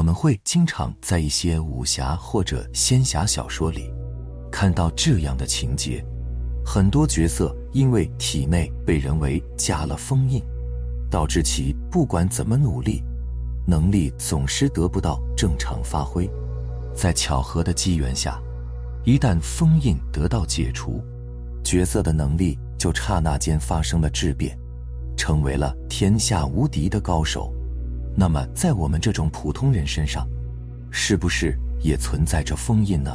我们会经常在一些武侠或者仙侠小说里看到这样的情节：很多角色因为体内被人为加了封印，导致其不管怎么努力，能力总是得不到正常发挥。在巧合的机缘下，一旦封印得到解除，角色的能力就刹那间发生了质变，成为了天下无敌的高手。那么，在我们这种普通人身上，是不是也存在着封印呢？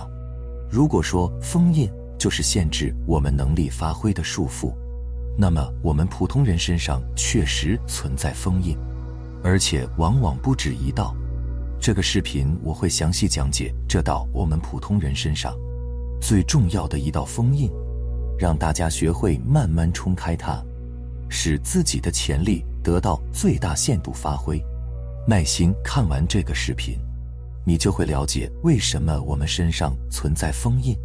如果说封印就是限制我们能力发挥的束缚，那么我们普通人身上确实存在封印，而且往往不止一道。这个视频我会详细讲解这道我们普通人身上最重要的一道封印，让大家学会慢慢冲开它，使自己的潜力得到最大限度发挥。耐心看完这个视频，你就会了解为什么我们身上存在封印，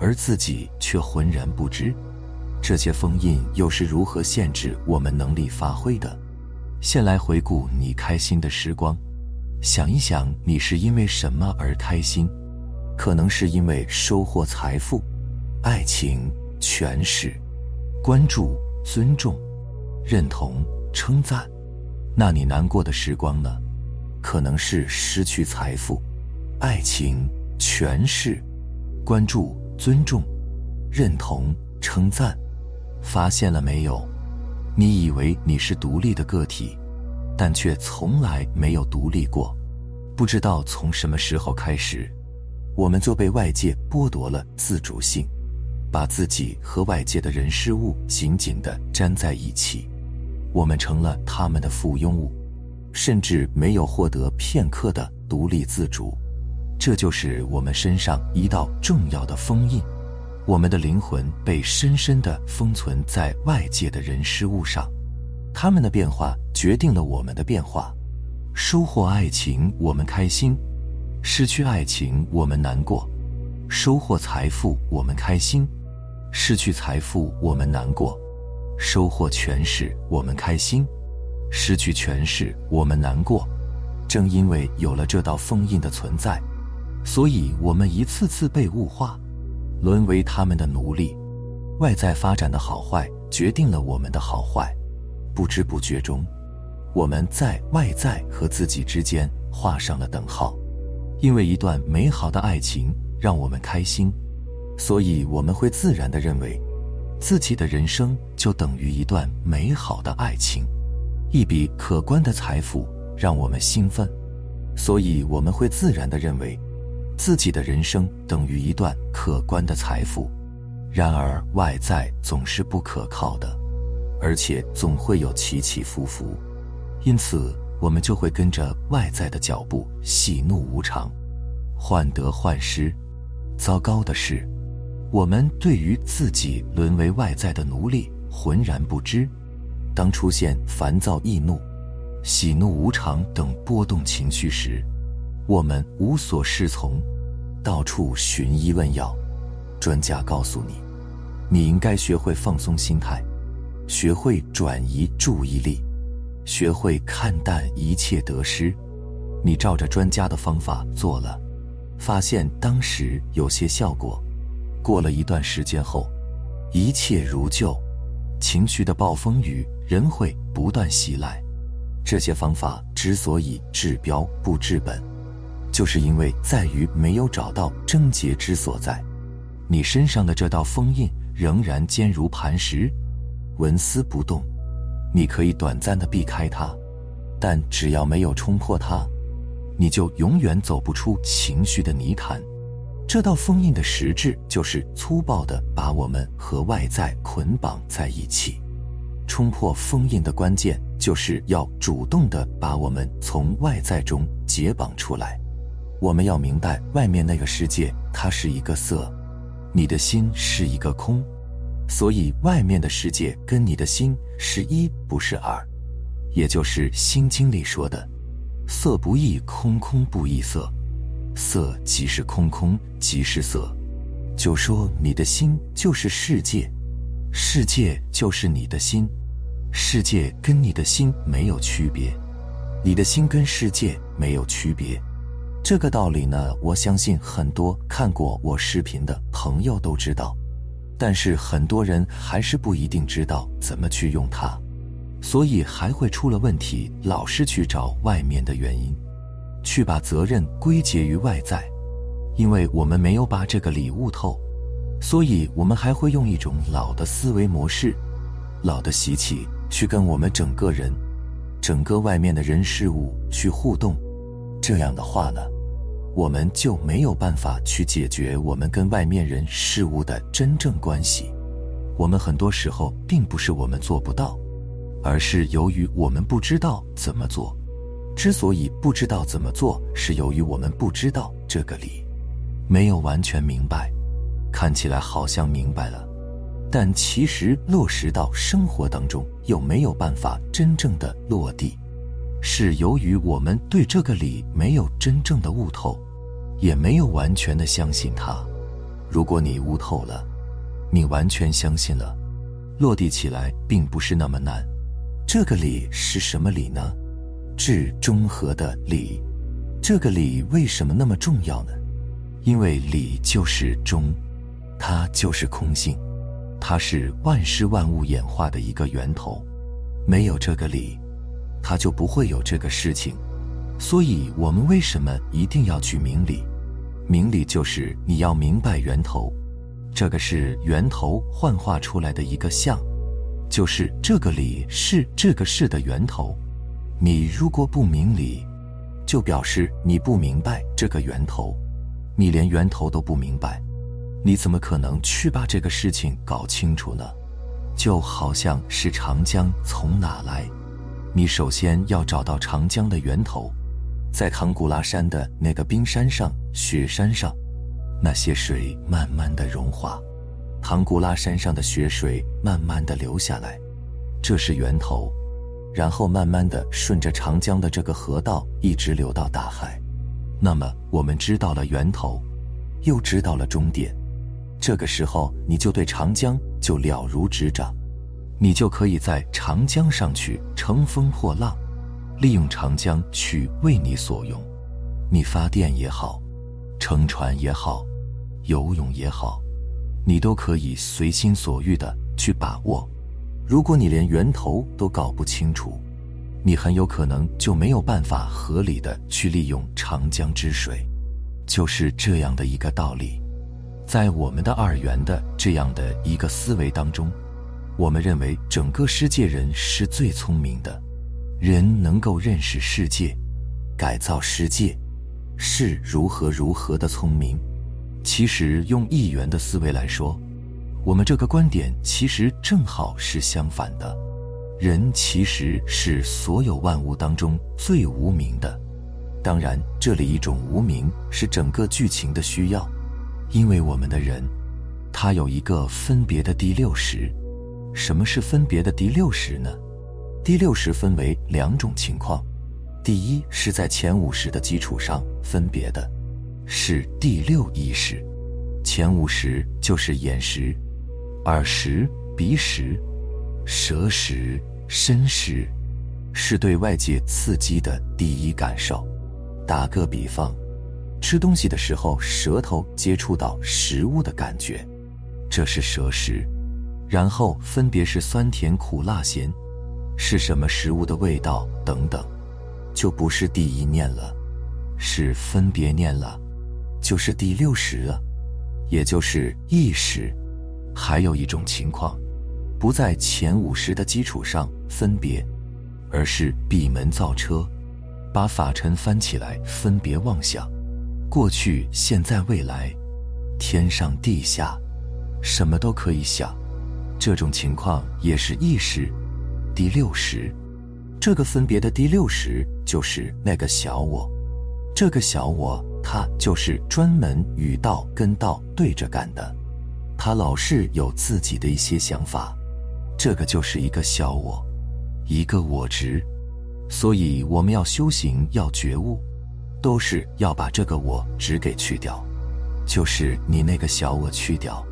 而自己却浑然不知。这些封印又是如何限制我们能力发挥的？先来回顾你开心的时光，想一想你是因为什么而开心？可能是因为收获财富、爱情、权势、关注、尊重、认同、称赞。那你难过的时光呢？可能是失去财富、爱情、权势、关注、尊重、认同、称赞。发现了没有？你以为你是独立的个体，但却从来没有独立过。不知道从什么时候开始，我们就被外界剥夺了自主性，把自己和外界的人事物紧紧地粘在一起。我们成了他们的附庸物，甚至没有获得片刻的独立自主。这就是我们身上一道重要的封印。我们的灵魂被深深的封存在外界的人事物上，他们的变化决定了我们的变化。收获爱情，我们开心；失去爱情，我们难过。收获财富，我们开心；失去财富，我们难过。收获权势，我们开心；失去权势，我们难过。正因为有了这道封印的存在，所以我们一次次被物化，沦为他们的奴隶。外在发展的好坏决定了我们的好坏。不知不觉中，我们在外在和自己之间画上了等号。因为一段美好的爱情让我们开心，所以我们会自然地认为。自己的人生就等于一段美好的爱情，一笔可观的财富让我们兴奋，所以我们会自然地认为，自己的人生等于一段可观的财富。然而，外在总是不可靠的，而且总会有起起伏伏，因此我们就会跟着外在的脚步，喜怒无常，患得患失。糟糕的是。我们对于自己沦为外在的奴隶浑然不知。当出现烦躁、易怒、喜怒无常等波动情绪时，我们无所适从，到处寻医问药。专家告诉你，你应该学会放松心态，学会转移注意力，学会看淡一切得失。你照着专家的方法做了，发现当时有些效果。过了一段时间后，一切如旧，情绪的暴风雨人会不断袭来。这些方法之所以治标不治本，就是因为在于没有找到症结之所在。你身上的这道封印仍然坚如磐石，纹丝不动。你可以短暂的避开它，但只要没有冲破它，你就永远走不出情绪的泥潭。这道封印的实质就是粗暴的把我们和外在捆绑在一起。冲破封印的关键就是要主动地把我们从外在中解绑出来。我们要明白，外面那个世界它是一个色，你的心是一个空，所以外面的世界跟你的心是一不是二，也就是《心经》里说的“色不异空，空不异色”。色即是空，空即是色，就说你的心就是世界，世界就是你的心，世界跟你的心没有区别，你的心跟世界没有区别，这个道理呢，我相信很多看过我视频的朋友都知道，但是很多人还是不一定知道怎么去用它，所以还会出了问题，老是去找外面的原因，去把责任归结于外在，因为我们没有把这个理悟透，所以我们还会用一种老的思维模式、老的习气去跟我们整个人、整个外面的人事物去互动。这样的话呢，我们就没有办法去解决我们跟外面人事物的真正关系。我们很多时候并不是我们做不到，而是由于我们不知道怎么做。之所以不知道怎么做，是由于我们不知道这个理，没有完全明白。看起来好像明白了，但其实落实到生活当中又没有办法真正的落地。是由于我们对这个理没有真正的悟透，也没有完全的相信它。如果你悟透了，你完全相信了，落地起来并不是那么难。这个理是什么理呢？至中和的理。这个理为什么那么重要呢？因为理就是中，它就是空性，它是万事万物演化的一个源头。没有这个理。它就不会有这个事情，所以我们为什么一定要去明理？明理就是你要明白源头，这个是源头幻化出来的一个相，就是这个理是这个事的源头。你如果不明理，就表示你不明白这个源头，你连源头都不明白，你怎么可能去把这个事情搞清楚呢？就好像是长江从哪来？你首先要找到长江的源头，在唐古拉山的那个冰山上、雪山上，那些水慢慢的融化，唐古拉山上的雪水慢慢的流下来，这是源头，然后慢慢的顺着长江的这个河道一直流到大海。那么我们知道了源头，又知道了终点，这个时候你就对长江就了如指掌。你就可以在长江上去乘风破浪，利用长江去为你所用。你发电也好，乘船也好，游泳也好，你都可以随心所欲的去把握。如果你连源头都搞不清楚，你很有可能就没有办法合理的去利用长江之水。就是这样的一个道理，在我们的二元的这样的一个思维当中。我们认为整个世界人是最聪明的，人能够认识世界，改造世界，是如何如何的聪明。其实用一元的思维来说，我们这个观点其实正好是相反的。人其实是所有万物当中最无名的。当然，这里一种无名是整个剧情的需要，因为我们的人，他有一个分别的第六识。什么是分别的第六识呢？第六识分为两种情况，第一是在前五识的基础上分别的，是第六意识。前五识就是眼识、耳识、鼻识、舌识、身识，是对外界刺激的第一感受。打个比方，吃东西的时候，舌头接触到食物的感觉，这是舌识。然后分别是酸甜苦辣咸，是什么食物的味道等等，就不是第一念了，是分别念了，就是第六识了，也就是意识。还有一种情况，不在前五识的基础上分别，而是闭门造车，把法尘翻起来分别妄想，过去、现在、未来，天上地下，什么都可以想。这种情况也是意识，第六识，这个分别的第六识就是那个小我，这个小我它就是专门与道跟道对着干的，它老是有自己的一些想法，这个就是一个小我，一个我执，所以我们要修行要觉悟，都是要把这个我执给去掉，就是你那个小我去掉。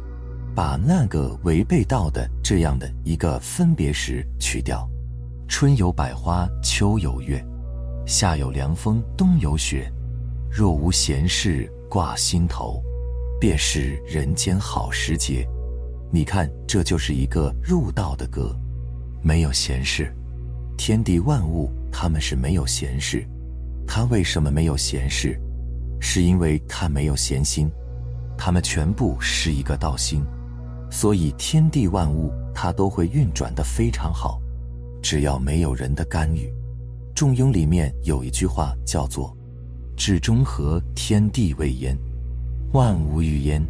把那个违背道的这样的一个分别时去掉，春有百花，秋有月，夏有凉风，冬有雪，若无闲事挂心头，便是人间好时节。你看，这就是一个入道的歌，没有闲事，天地万物他们是没有闲事。他为什么没有闲事？是因为他没有闲心，他们全部是一个道心，所以天地万物它都会运转的非常好。只要没有人的干预，《中庸》里面有一句话叫做。至中和，天地未焉，万物欲焉。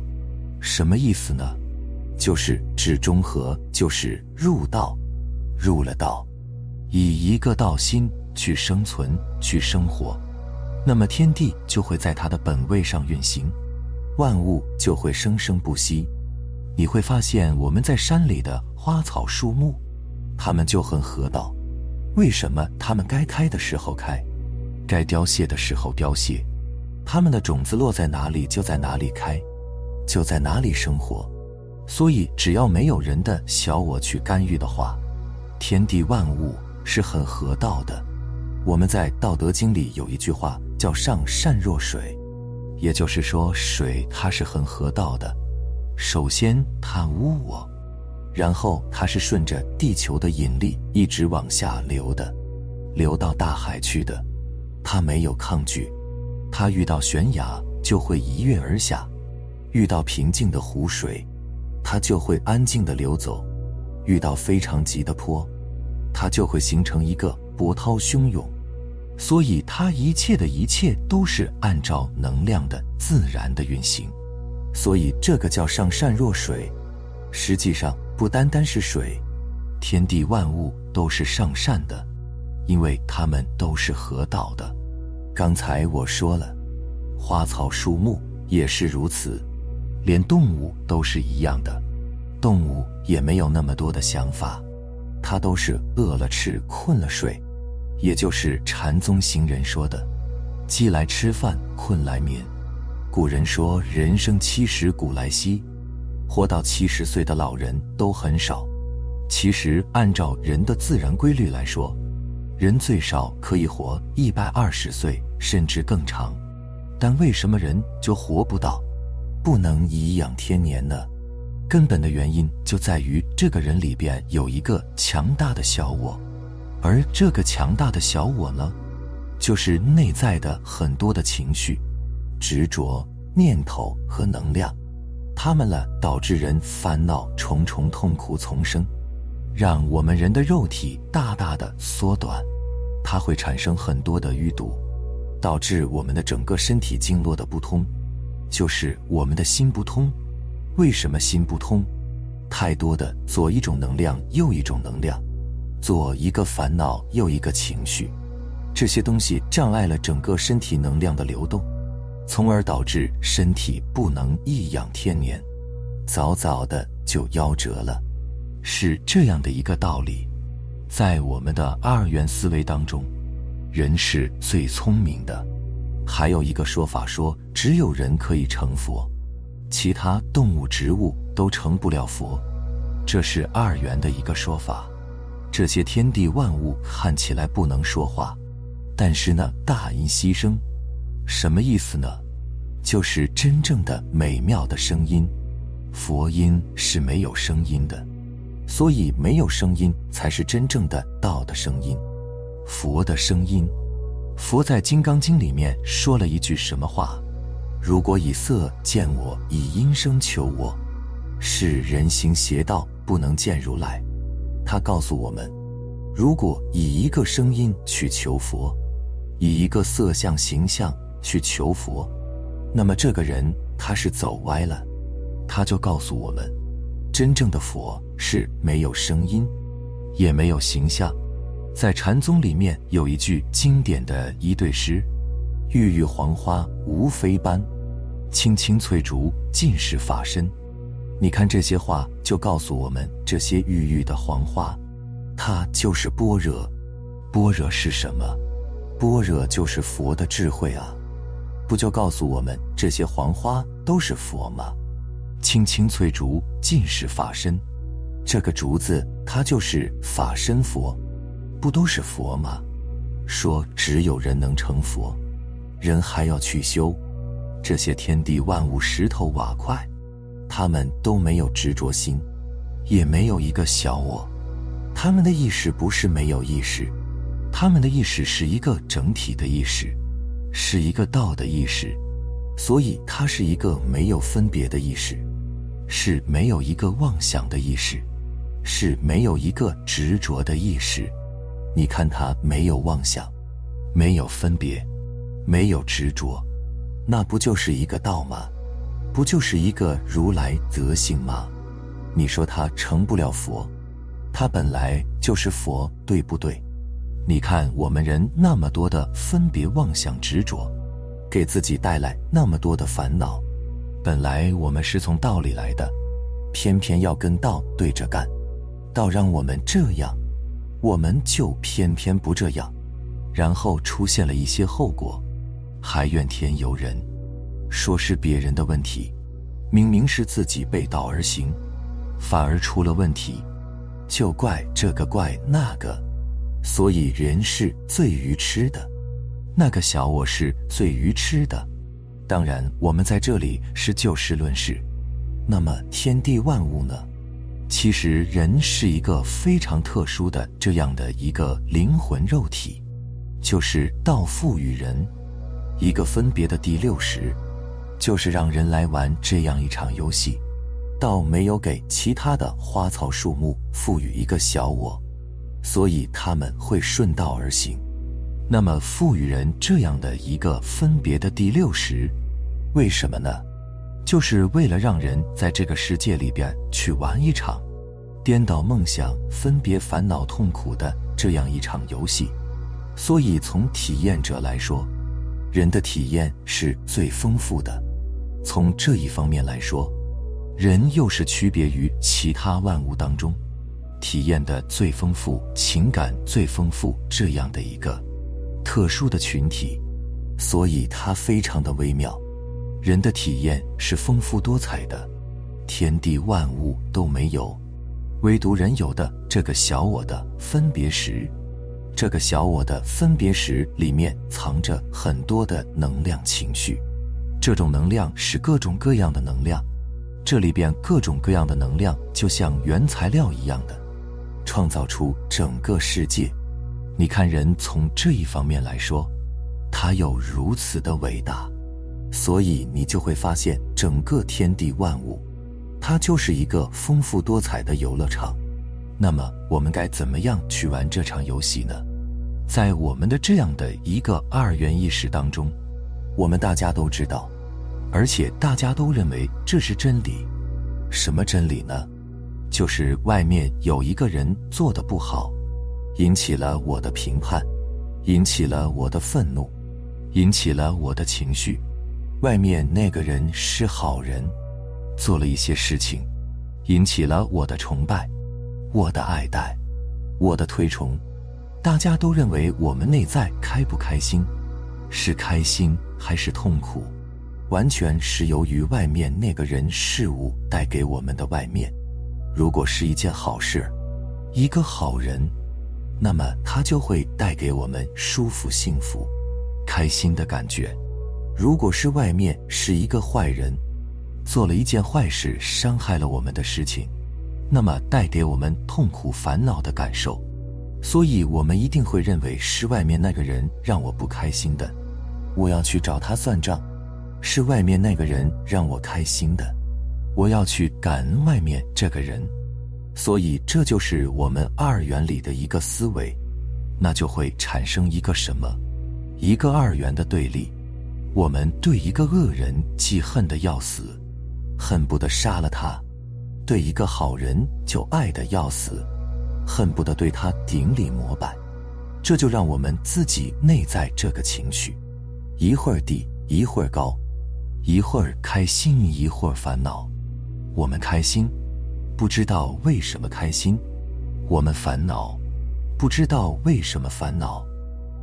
什么意思呢？就是至中和，就是入道，入了道，以一个道心去生存、去生活，那么天地就会在它的本位上运行，万物就会生生不息。你会发现，我们在山里的花草树木，它们就很合道。为什么它们该开的时候开？该凋谢的时候凋谢，它们的种子落在哪里就在哪里开，就在哪里生活。所以，只要没有人的小我去干预的话，天地万物是很合道的。我们在《道德经》里有一句话叫“上善若水”，也就是说，水它是很合道的。首先它无我，然后它是顺着地球的引力一直往下流的，流到大海去的。它没有抗拒，它遇到悬崖就会一跃而下，遇到平静的湖水，它就会安静的流走；遇到非常急的坡，它就会形成一个波涛汹涌。所以，它一切的一切都是按照能量的自然的运行。所以，这个叫上善若水。实际上，不单单是水，天地万物都是上善的。因为它们都是合道的，刚才我说了，花草树木也是如此，连动物都是一样的，动物也没有那么多的想法，它都是饿了吃，困了睡，也就是禅宗行人说的“饥来吃饭，困来眠”。古人说“人生七十古来稀”，活到七十岁的老人都很少。其实按照人的自然规律来说，人最少可以活一百二十岁，甚至更长，但为什么人就活不到，不能颐养天年呢？根本的原因就在于这个人里边有一个强大的小我，而这个强大的小我呢，就是内在的很多的情绪、执着、念头和能量，他们了导致人烦恼重重、痛苦丛生。让我们人的肉体大大的缩短，它会产生很多的淤堵，导致我们的整个身体经络的不通，就是我们的心不通。为什么心不通？太多的左一种能量，右一种能量，左一个烦恼，右一个情绪，这些东西障碍了整个身体能量的流动，从而导致身体不能颐养天年，早早的就夭折了。是这样的一个道理，在我们的二元思维当中，人是最聪明的。还有一个说法说，只有人可以成佛，其他动物、植物都成不了佛。这是二元的一个说法。这些天地万物看起来不能说话，但是呢，大音希声，什么意思呢？就是真正的美妙的声音。佛音是没有声音的。所以，没有声音才是真正的道的声音，佛的声音。佛在《金刚经》里面说了一句什么话？如果以色见我，以音声求我，是人行邪道，不能见如来。他告诉我们，如果以一个声音去求佛，以一个色相形象去求佛，那么这个人他是走歪了。他就告诉我们。真正的佛是没有声音，也没有形象。在禅宗里面有一句经典的一对诗：“郁郁黄花无非般，青青翠竹尽是法身。”你看这些话，就告诉我们，这些郁郁的黄花，它就是般若。般若是什么？般若就是佛的智慧啊！不就告诉我们，这些黄花都是佛吗？青青翠竹尽是法身，这个竹子它就是法身佛，不都是佛吗？说只有人能成佛，人还要去修这些天地万物、石头瓦块，他们都没有执着心，也没有一个小我。他们的意识不是没有意识，他们的意识是一个整体的意识，是一个道的意识，所以它是一个没有分别的意识，是没有一个妄想的意识，是没有一个执着的意识。你看，它没有妄想，没有分别，没有执着，那不就是一个道吗？不就是一个如来德性吗？你说他成不了佛？他本来就是佛，对不对？你看我们人那么多的分别妄想执着，给自己带来那么多的烦恼。本来我们是从道里来的，偏偏要跟道对着干，道让我们这样，我们就偏偏不这样，然后出现了一些后果，还怨天尤人，说是别人的问题，明明是自己背道而行，反而出了问题。就怪这个怪那个，所以人是最愚痴的，那个小我是最愚痴的。当然，我们在这里是就事论事。那么天地万物呢？其实人是一个非常特殊的这样的一个灵魂肉体，就是道赋予人一个分别的第六识，就是让人来玩这样一场游戏。倒没有给其他的花草树木赋予一个小我，所以他们会顺道而行。那么赋予人这样的一个分别的第六识，为什么呢？就是为了让人在这个世界里边去玩一场颠倒梦想、分别烦恼痛苦的这样一场游戏。所以从体验者来说，人的体验是最丰富的。从这一方面来说。人又是区别于其他万物当中，体验的最丰富、情感最丰富这样的一个特殊的群体，所以它非常的微妙。人的体验是丰富多彩的，天地万物都没有，唯独人有的这个小我的分别时，这个小我的分别时里面藏着很多的能量情绪，这种能量是各种各样的能量。这里边各种各样的能量，就像原材料一样的，创造出整个世界。你看，人从这一方面来说，他有如此的伟大，所以你就会发现，整个天地万物，它就是一个丰富多彩的游乐场。那么，我们该怎么样去玩这场游戏呢？在我们的这样的一个二元意识当中，我们大家都知道。而且大家都认为这是真理，什么真理呢？就是外面有一个人做的不好，引起了我的评判，引起了我的愤怒，引起了我的情绪。外面那个人是好人，做了一些事情，引起了我的崇拜，我的爱戴，我的推崇。大家都认为我们内在开不开心，是开心还是痛苦？完全是由于外面那个人事物带给我们的外面。如果是一件好事，一个好人，那么他就会带给我们舒服、幸福、开心的感觉。如果是外面是一个坏人，做了一件坏事，伤害了我们的事情，那么带给我们痛苦、烦恼的感受。所以我们一定会认为是外面那个人让我不开心的，我要去找他算账。是外面那个人让我开心的，我要去感恩外面这个人，所以这就是我们二元里的一个思维，那就会产生一个什么，一个二元的对立。我们对一个恶人记恨的要死，恨不得杀了他；对一个好人就爱的要死，恨不得对他顶礼膜拜。这就让我们自己内在这个情绪，一会儿低，一会儿高。一会儿开心，一会儿烦恼。我们开心，不知道为什么开心；我们烦恼，不知道为什么烦恼。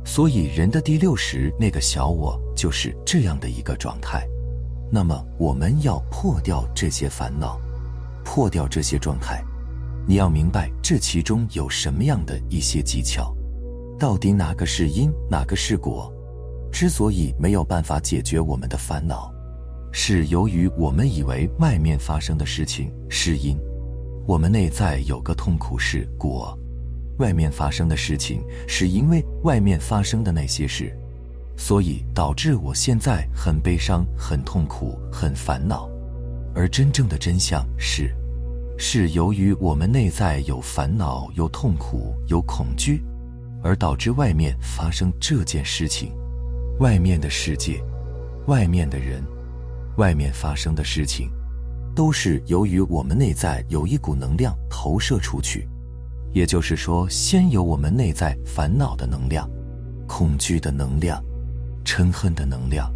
所以，人的第六识那个小我就是这样的一个状态。那么，我们要破掉这些烦恼，破掉这些状态。你要明白这其中有什么样的一些技巧，到底哪个是因，哪个是果？之所以没有办法解决我们的烦恼，是由于我们以为外面发生的事情是因，我们内在有个痛苦是果，外面发生的事情是因为外面发生的那些事，所以导致我现在很悲伤、很痛苦、很烦恼。而真正的真相是，是由于我们内在有烦恼、有痛苦、有恐惧，而导致外面发生这件事情。外面的世界，外面的人，外面发生的事情，都是由于我们内在有一股能量投射出去。也就是说，先有我们内在烦恼的能量、恐惧的能量、嗔恨的能量，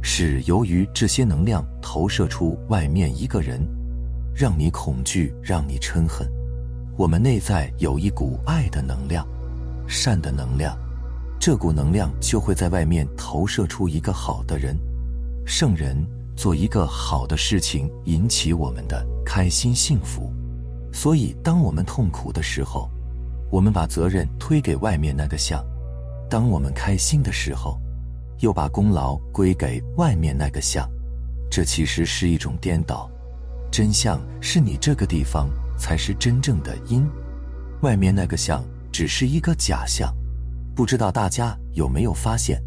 是由于这些能量投射出外面一个人，让你恐惧，让你嗔恨。我们内在有一股爱的能量、善的能量。这股能量就会在外面投射出一个好的人、圣人，做一个好的事情，引起我们的开心幸福。所以，当我们痛苦的时候，我们把责任推给外面那个相；当我们开心的时候，又把功劳归给外面那个相。这其实是一种颠倒。真相是你这个地方才是真正的因，外面那个相只是一个假象。不知道大家有没有发现，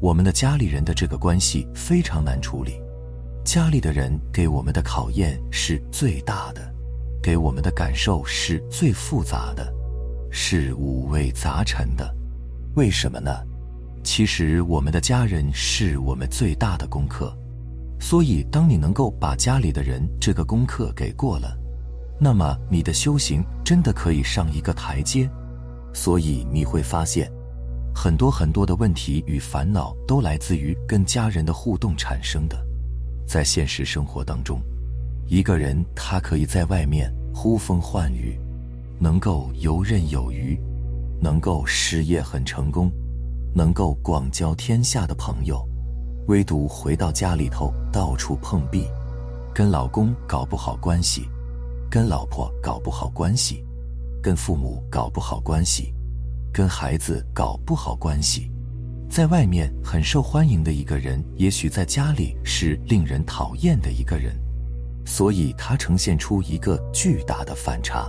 我们的家里人的这个关系非常难处理，家里的人给我们的考验是最大的，给我们的感受是最复杂的，是五味杂陈的。为什么呢？其实我们的家人是我们最大的功课，所以当你能够把家里的人这个功课给过了，那么你的修行真的可以上一个台阶。所以你会发现。很多很多的问题与烦恼都来自于跟家人的互动产生的。在现实生活当中，一个人他可以在外面呼风唤雨，能够游刃有余，能够事业很成功，能够广交天下的朋友，唯独回到家里头到处碰壁，跟老公搞不好关系，跟老婆搞不好关系，跟父母搞不好关系。跟孩子搞不好关系，在外面很受欢迎的一个人，也许在家里是令人讨厌的一个人，所以他呈现出一个巨大的反差。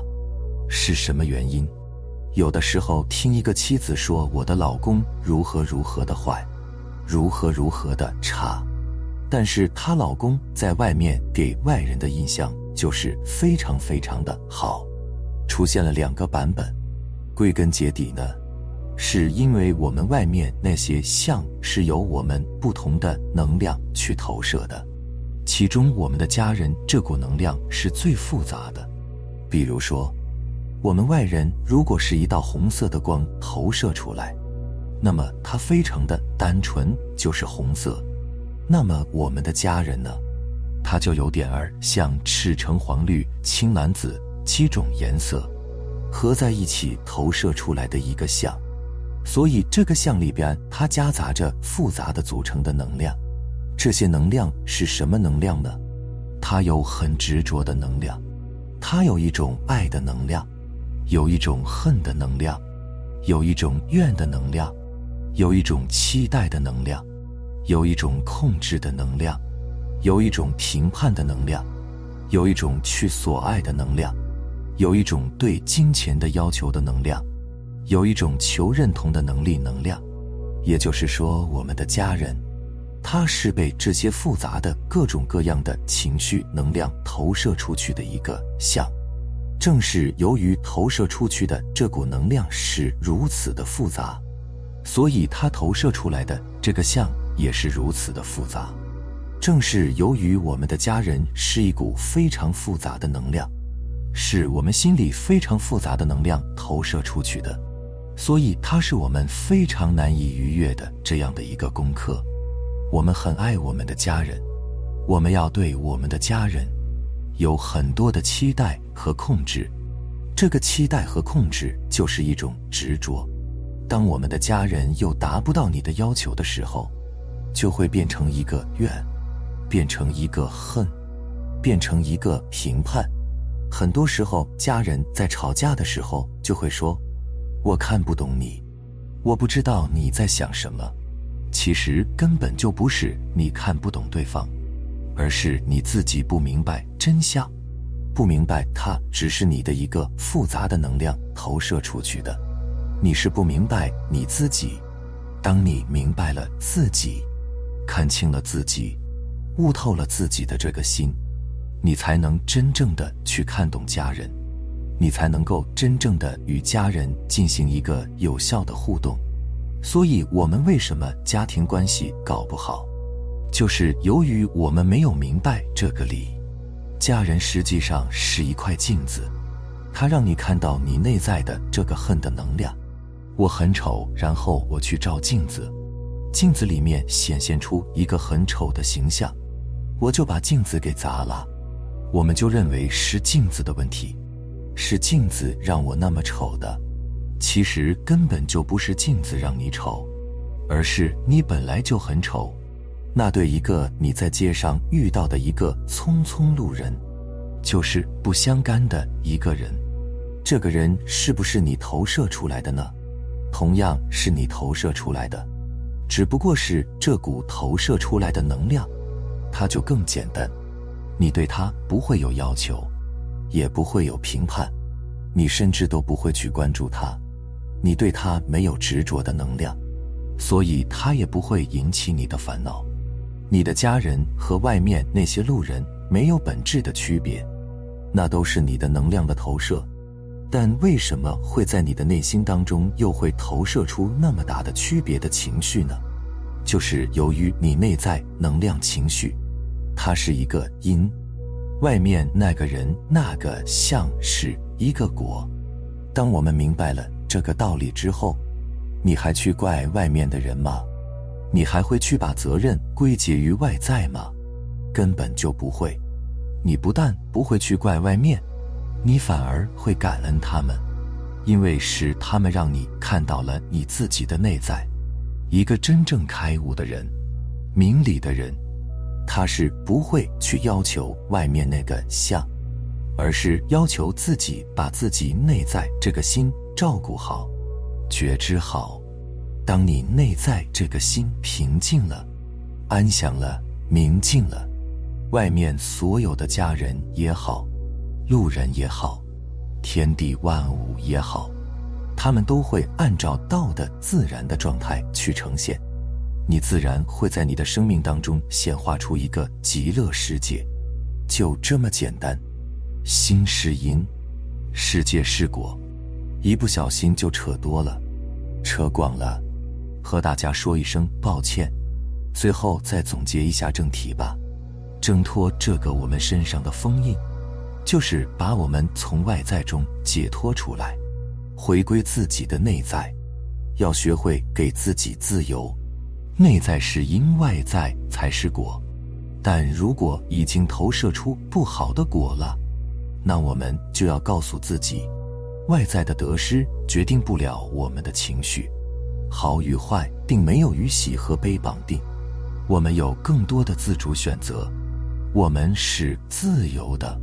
是什么原因？有的时候听一个妻子说我的老公如何如何的坏，如何如何的差，但是她老公在外面给外人的印象就是非常非常的好，出现了两个版本。归根结底呢，是因为我们外面那些像是由我们不同的能量去投射的，其中我们的家人这股能量是最复杂的。比如说，我们外人如果是一道红色的光投射出来，那么它非常的单纯，就是红色。那么我们的家人呢，它就有点儿像赤橙黄绿青蓝紫七种颜色。合在一起投射出来的一个像，所以这个像里边它夹杂着复杂的组成的能量。这些能量是什么能量呢？它有很执着的能量，它有一种爱的能量，有一种恨的能量，有一种怨的能量，有一种期待的能量，有一种控制的能量，有一种评判的能量，有一种去所爱的能量。有一种对金钱的要求的能量，有一种求认同的能力能量，也就是说，我们的家人，他是被这些复杂的各种各样的情绪能量投射出去的一个像。正是由于投射出去的这股能量是如此的复杂，所以它投射出来的这个像也是如此的复杂。正是由于我们的家人是一股非常复杂的能量。是我们心里非常复杂的能量投射出去的，所以它是我们非常难以逾越的这样的一个功课。我们很爱我们的家人，我们要对我们的家人有很多的期待和控制。这个期待和控制就是一种执着。当我们的家人又达不到你的要求的时候，就会变成一个怨，变成一个恨，变成一个评判。很多时候，家人在吵架的时候就会说：“我看不懂你，我不知道你在想什么。”其实根本就不是你看不懂对方，而是你自己不明白真相，不明白它只是你的一个复杂的能量投射出去的。你是不明白你自己。当你明白了自己，看清了自己，悟透了自己的这个心，你才能真正的去看懂家人，你才能够真正的与家人进行一个有效的互动。所以，我们为什么家庭关系搞不好，就是由于我们没有明白这个理。家人实际上是一块镜子，它让你看到你内在的这个恨的能量。我很丑，然后我去照镜子，镜子里面显现出一个很丑的形象，我就把镜子给砸了。我们就认为是镜子的问题，是镜子让我那么丑的。其实根本就不是镜子让你丑，而是你本来就很丑。那对一个你在街上遇到的一个匆匆路人，就是不相干的一个人。这个人是不是你投射出来的呢？同样是你投射出来的，只不过是这股投射出来的能量，它就更简单。你对它不会有要求，也不会有评判，你甚至都不会去关注它。你对它没有执着的能量，所以它也不会引起你的烦恼。你的家人和外面那些路人没有本质的区别，那都是你的能量的投射。但为什么会在你的内心当中又会投射出那么大的区别的情绪呢？就是由于你内在能量情绪，它是一个因，外面那个人那个像是一个果。当我们明白了这个道理之后，你还去怪外面的人吗？你还会去把责任归结于外在吗？根本就不会。你不但不会去怪外面。你反而会感恩他们，因为是他们让你看到了你自己的内在。一个真正开悟的人、明理的人，他是不会去要求外面那个像，而是要求自己把自己内在这个心照顾好、觉知好。当你内在这个心平静了、安详了、明净了，外面所有的家人也好。路人也好，天地万物也好，他们都会按照道的自然的状态去呈现，你自然会在你的生命当中显化出一个极乐世界，就这么简单。心是因，世界是果，一不小心就扯多了，扯广了，和大家说一声抱歉。最后再总结一下正题吧，挣脱这个我们身上的封印。就是把我们从外在中解脱出来，回归自己的内在，要学会给自己自由。内在是因，外在才是果。但如果已经投射出不好的果了，那我们就要告诉自己，外在的得失决定不了我们的情绪，好与坏并没有与喜和悲绑定，我们有更多的自主选择，我们是自由的。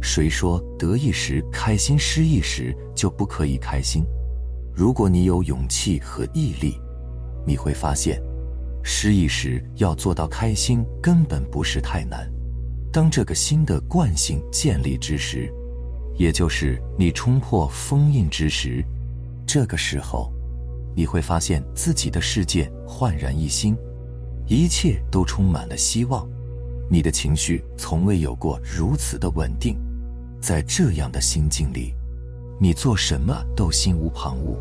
谁说得意时开心，失意时就不可以开心？如果你有勇气和毅力，你会发现，失意时要做到开心根本不是太难。当这个新的惯性建立之时，也就是你冲破封印之时，这个时候，你会发现自己的世界焕然一新，一切都充满了希望。你的情绪从未有过如此的稳定。在这样的心境里，你做什么都心无旁骛，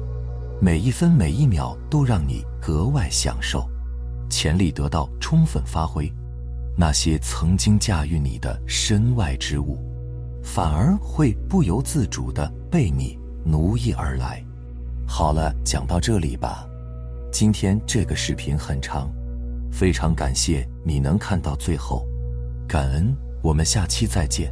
每一分每一秒都让你格外享受，潜力得到充分发挥。那些曾经驾驭你的身外之物，反而会不由自主的被你奴役而来。好了，讲到这里吧。今天这个视频很长，非常感谢你能看到最后，感恩。我们下期再见。